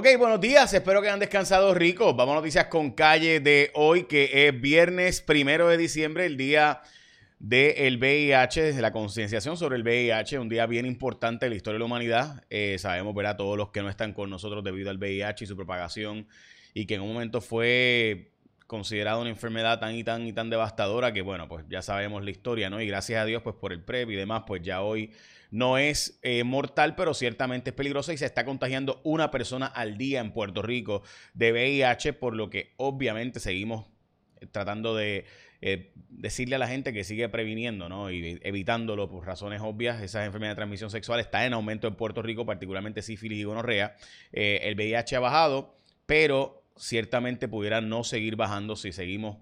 Ok, buenos días, espero que hayan descansado ricos. Vamos a noticias con calle de hoy, que es viernes primero de diciembre, el día del VIH, de la concienciación sobre el VIH, un día bien importante en la historia de la humanidad. Eh, sabemos ver a todos los que no están con nosotros debido al VIH y su propagación, y que en un momento fue considerada una enfermedad tan y tan y tan devastadora que, bueno, pues ya sabemos la historia, ¿no? Y gracias a Dios, pues por el PrEP y demás, pues ya hoy no es eh, mortal, pero ciertamente es peligrosa y se está contagiando una persona al día en Puerto Rico de VIH, por lo que obviamente seguimos eh, tratando de eh, decirle a la gente que sigue previniendo ¿no? y evitándolo por razones obvias. Esas enfermedades de transmisión sexual están en aumento en Puerto Rico, particularmente sífilis y gonorrea. el VIH ha bajado, pero ciertamente pudiera no seguir bajando si seguimos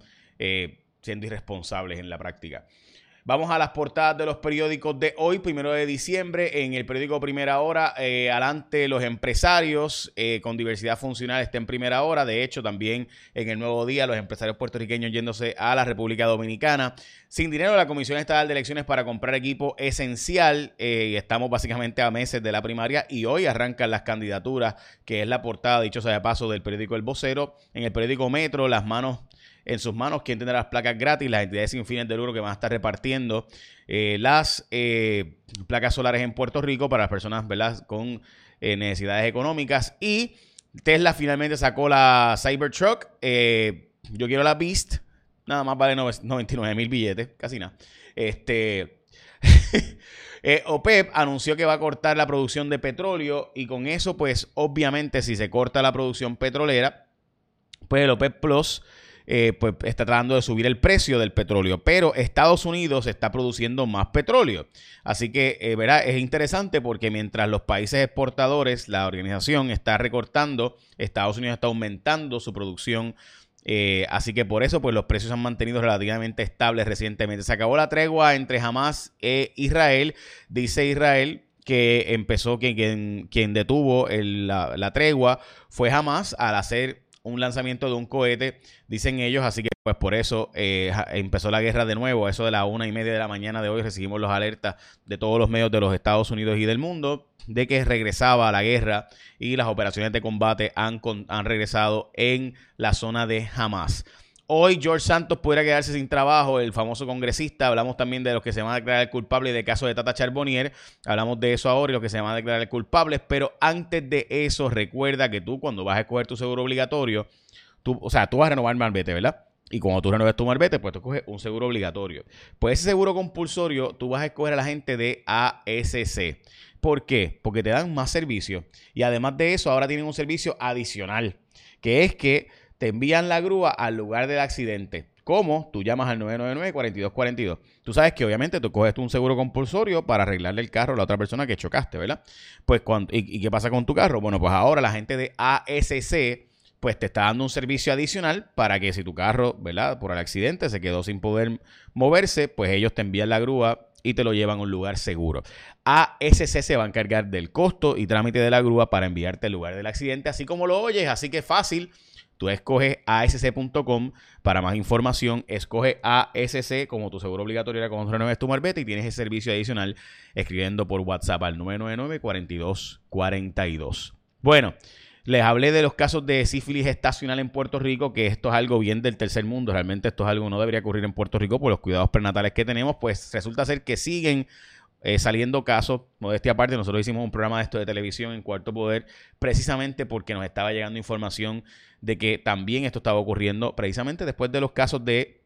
siendo irresponsables en la práctica. Vamos a las portadas de los periódicos de hoy, primero de diciembre. En el periódico Primera Hora, eh, adelante los empresarios eh, con diversidad funcional está en primera hora. De hecho, también en el nuevo día, los empresarios puertorriqueños yéndose a la República Dominicana. Sin dinero, la Comisión Estatal de Elecciones para comprar equipo esencial. Eh, estamos básicamente a meses de la primaria y hoy arrancan las candidaturas, que es la portada, dicho sea de paso, del periódico El Vocero. En el periódico Metro, las manos en sus manos quién tendrá las placas gratis, las entidades sin fines de lucro que van a estar repartiendo eh, las eh, placas solares en Puerto Rico para las personas ¿verdad? con eh, necesidades económicas. Y Tesla finalmente sacó la Cybertruck. yo quiero la Beast. Nada más vale 99 mil billetes, casi nada. Este. OPEP anunció que va a cortar la producción de petróleo y con eso, pues obviamente si se corta la producción petrolera, pues el OPEP Plus eh, pues está tratando de subir el precio del petróleo, pero Estados Unidos está produciendo más petróleo. Así que, eh, verá, es interesante porque mientras los países exportadores, la organización está recortando, Estados Unidos está aumentando su producción. Eh, así que por eso, pues los precios han mantenido relativamente estables recientemente. Se acabó la tregua entre Hamas e Israel. Dice Israel que empezó, quien, quien, detuvo la, la, tregua fue Hamas al hacer un lanzamiento de un cohete, dicen ellos, así que pues por eso eh, empezó la guerra de nuevo, a eso de la una y media de la mañana de hoy recibimos los alertas de todos los medios de los Estados Unidos y del mundo de que regresaba la guerra y las operaciones de combate han, han regresado en la zona de Hamas. Hoy George Santos pudiera quedarse sin trabajo, el famoso congresista. Hablamos también de los que se van a declarar culpables del caso de Tata Charbonnier. Hablamos de eso ahora y los que se van a declarar culpables. Pero antes de eso, recuerda que tú cuando vas a escoger tu seguro obligatorio, tú, o sea, tú vas a renovar Marbete, ¿verdad? Y cuando tú renueves tu Marbete, pues tú coges un seguro obligatorio. Pues ese seguro compulsorio, tú vas a escoger a la gente de ASC. ¿Por qué? Porque te dan más servicios. Y además de eso, ahora tienen un servicio adicional, que es que te envían la grúa al lugar del accidente. ¿Cómo? Tú llamas al 999-4242. Tú sabes que obviamente tú coges un seguro compulsorio para arreglarle el carro a la otra persona que chocaste, ¿verdad? Pues cuando, y, qué pasa con tu carro? Bueno, pues ahora la gente de ASC pues te está dando un servicio adicional para que si tu carro, ¿verdad? Por el accidente se quedó sin poder moverse, pues ellos te envían la grúa y te lo llevan a un lugar seguro. ASC se va a encargar del costo y trámite de la grúa para enviarte al lugar del accidente, así como lo oyes, así que fácil. Tú escoges asc.com para más información. Escoge ASC como tu seguro obligatorio era cuando renueves tu marbete y tienes ese servicio adicional escribiendo por WhatsApp al 999-4242. Bueno, les hablé de los casos de sífilis estacional en Puerto Rico, que esto es algo bien del tercer mundo. Realmente esto es algo que no debería ocurrir en Puerto Rico por los cuidados prenatales que tenemos. Pues resulta ser que siguen eh, saliendo casos, modestia aparte, nosotros hicimos un programa de esto de televisión en Cuarto Poder, precisamente porque nos estaba llegando información de que también esto estaba ocurriendo, precisamente después de los casos de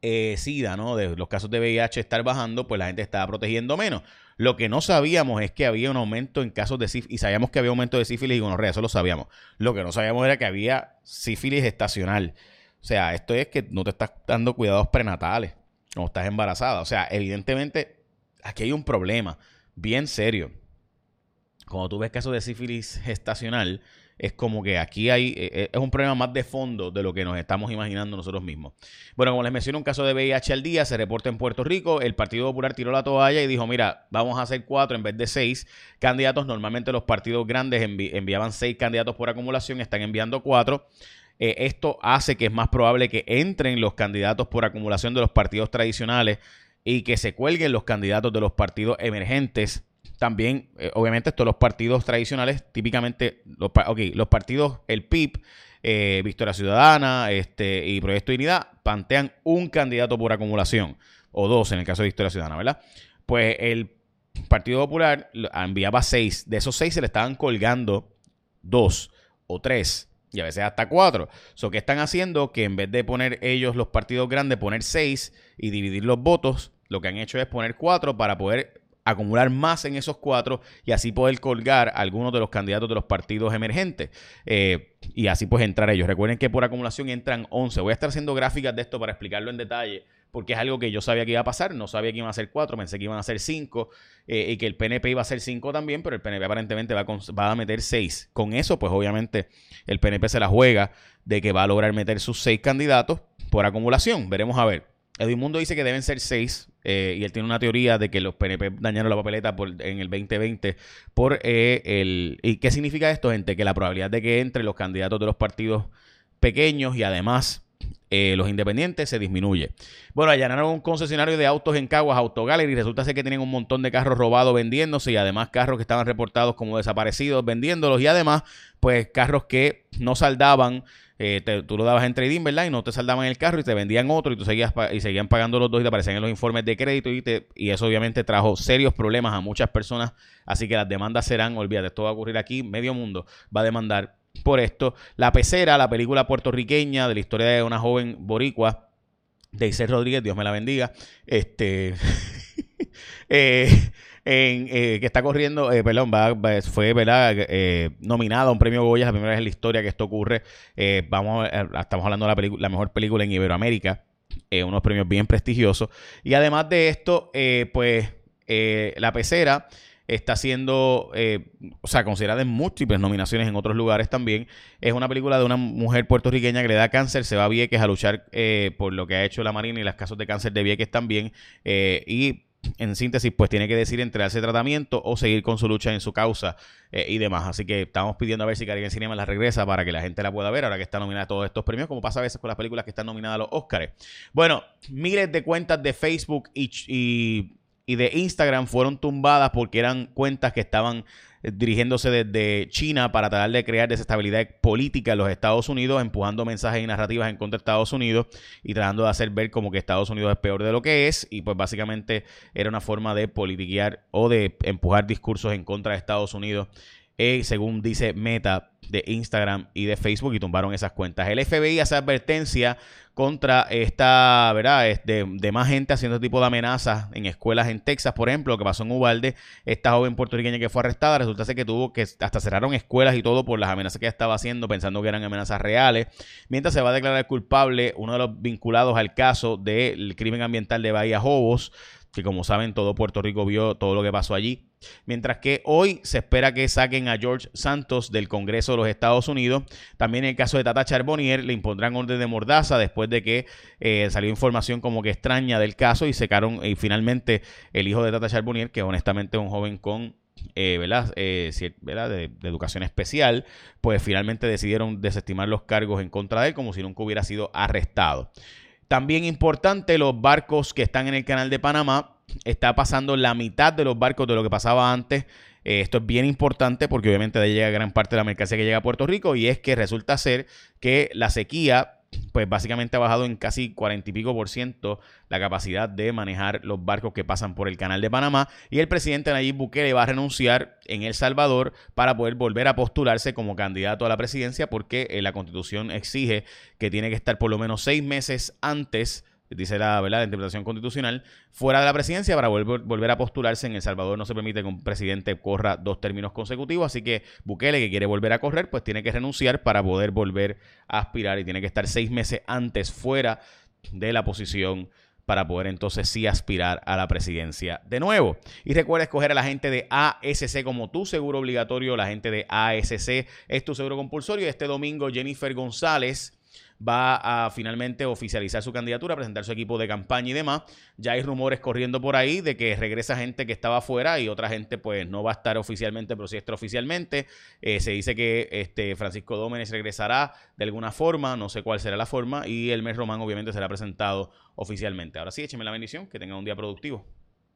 eh, SIDA, ¿no? De los casos de VIH estar bajando, pues la gente estaba protegiendo menos. Lo que no sabíamos es que había un aumento en casos de sífilis, y sabíamos que había aumento de sífilis y gonorrea, eso lo sabíamos. Lo que no sabíamos era que había sífilis estacional. O sea, esto es que no te estás dando cuidados prenatales, no estás embarazada. O sea, evidentemente aquí hay un problema bien serio. Cuando tú ves casos de sífilis estacional, es como que aquí hay, eh, eh, es un problema más de fondo de lo que nos estamos imaginando nosotros mismos. Bueno, como les menciono, un caso de VIH al día se reporta en Puerto Rico. El Partido Popular tiró la toalla y dijo, mira, vamos a hacer cuatro en vez de seis candidatos. Normalmente los partidos grandes enviaban seis candidatos por acumulación, están enviando cuatro. Eh, esto hace que es más probable que entren los candidatos por acumulación de los partidos tradicionales y que se cuelguen los candidatos de los partidos emergentes también, eh, obviamente, estos los partidos tradicionales, típicamente, los, los partidos, el PIB, eh, Victoria Ciudadana este, y Proyecto Unidad, plantean un candidato por acumulación, o dos en el caso de Victoria Ciudadana, ¿verdad? Pues el Partido Popular enviaba seis, de esos seis se le estaban colgando dos o tres y a veces hasta cuatro. So, ¿Qué están haciendo? Que en vez de poner ellos los partidos grandes, poner seis y dividir los votos, lo que han hecho es poner cuatro para poder acumular más en esos cuatro y así poder colgar algunos de los candidatos de los partidos emergentes eh, y así pues entrar ellos. Recuerden que por acumulación entran 11. Voy a estar haciendo gráficas de esto para explicarlo en detalle porque es algo que yo sabía que iba a pasar, no sabía que iban a ser cuatro, pensé que iban a ser cinco eh, y que el PNP iba a ser cinco también, pero el PNP aparentemente va a, va a meter seis. Con eso, pues obviamente el PNP se la juega de que va a lograr meter sus seis candidatos por acumulación. Veremos a ver. Edmundo dice que deben ser seis eh, y él tiene una teoría de que los PNP dañaron la papeleta en el 2020 por eh, el... ¿Y qué significa esto, gente? Que la probabilidad de que entre los candidatos de los partidos pequeños y además eh, los independientes se disminuye. Bueno, allanaron un concesionario de autos en Caguas, Autogallery, y resulta ser que tienen un montón de carros robados vendiéndose y además carros que estaban reportados como desaparecidos vendiéndolos y además, pues carros que no saldaban. Eh, tú lo dabas en trading, ¿verdad? Y no te saldaban el carro y te vendían otro y tú seguías y seguían pagando los dos y te aparecían en los informes de crédito y, te, y eso obviamente trajo serios problemas a muchas personas. Así que las demandas serán, olvídate, esto va a ocurrir aquí, medio mundo va a demandar por esto. La Pecera, la película puertorriqueña de la historia de una joven boricua, Deise Rodríguez, Dios me la bendiga, este, eh, eh, que está corriendo, eh, perdón, fue ¿verdad? nominada a un premio Goya, la primera vez en la historia que esto ocurre. vamos estamos hablando de la, la mejor película en Iberoamérica, unos premios bien prestigiosos. Y además de esto, pues la pecera está siendo, eh, o sea, considerada en múltiples nominaciones en otros lugares también. Es una película de una mujer puertorriqueña que le da cáncer, se va a Vieques a luchar eh, por lo que ha hecho la Marina y los casos de cáncer de Vieques también. Eh, y en síntesis, pues tiene que decir entregarse tratamiento o seguir con su lucha en su causa y demás. Así que estamos pidiendo a ver si Caribbean Cinema la regresa para que la gente la pueda ver ahora que está nominada a todos estos premios, como pasa a veces con las películas que están nominadas a los Oscars. Bueno, miles de cuentas de Facebook y de Instagram fueron tumbadas porque eran cuentas que estaban eh, dirigiéndose desde China para tratar de crear desestabilidad política en los Estados Unidos, empujando mensajes y narrativas en contra de Estados Unidos y tratando de hacer ver como que Estados Unidos es peor de lo que es y pues básicamente era una forma de politiquear o de empujar discursos en contra de Estados Unidos eh, según dice Meta de Instagram y de Facebook y tumbaron esas cuentas. El FBI hace advertencia contra esta, ¿verdad? De, de, más gente haciendo este tipo de amenazas en escuelas en Texas, por ejemplo, lo que pasó en Ubalde, esta joven puertorriqueña que fue arrestada, resulta ser que tuvo que hasta cerraron escuelas y todo por las amenazas que ella estaba haciendo, pensando que eran amenazas reales, mientras se va a declarar culpable uno de los vinculados al caso del crimen ambiental de Bahía Jobos, que como saben todo Puerto Rico vio todo lo que pasó allí. Mientras que hoy se espera que saquen a George Santos del Congreso de los Estados Unidos. También en el caso de Tata Charbonnier le impondrán orden de mordaza después de que eh, salió información como que extraña del caso y secaron y finalmente el hijo de Tata Charbonnier, que honestamente es un joven con eh. Eh, de, educación especial, pues finalmente decidieron desestimar los cargos en contra de él como si nunca hubiera sido arrestado. También importante, los barcos que están en el canal de Panamá, está pasando la mitad de los barcos de lo que pasaba antes. Eh, esto es bien importante porque obviamente de ahí llega gran parte de la mercancía que llega a Puerto Rico y es que resulta ser que la sequía pues básicamente ha bajado en casi 40 y pico por ciento la capacidad de manejar los barcos que pasan por el canal de Panamá. Y el presidente Nayib Bukele va a renunciar en El Salvador para poder volver a postularse como candidato a la presidencia porque eh, la constitución exige que tiene que estar por lo menos seis meses antes dice la, ¿verdad? la interpretación constitucional, fuera de la presidencia para volver, volver, a postularse. En El Salvador no se permite que un presidente corra dos términos consecutivos, así que Bukele, que quiere volver a correr, pues tiene que renunciar para poder volver a aspirar y tiene que estar seis meses antes fuera de la posición para poder entonces sí aspirar a la presidencia de nuevo. Y recuerda escoger a la gente de ASC como tu seguro obligatorio. La gente de ASC es tu seguro compulsorio. Este domingo Jennifer González va a finalmente oficializar su candidatura, presentar su equipo de campaña y demás. Ya hay rumores corriendo por ahí de que regresa gente que estaba afuera y otra gente pues no va a estar oficialmente, pero sí extraoficialmente. Eh, se dice que este Francisco Dómenes regresará de alguna forma, no sé cuál será la forma, y el mes Román obviamente será presentado oficialmente. Ahora sí, écheme la bendición, que tenga un día productivo.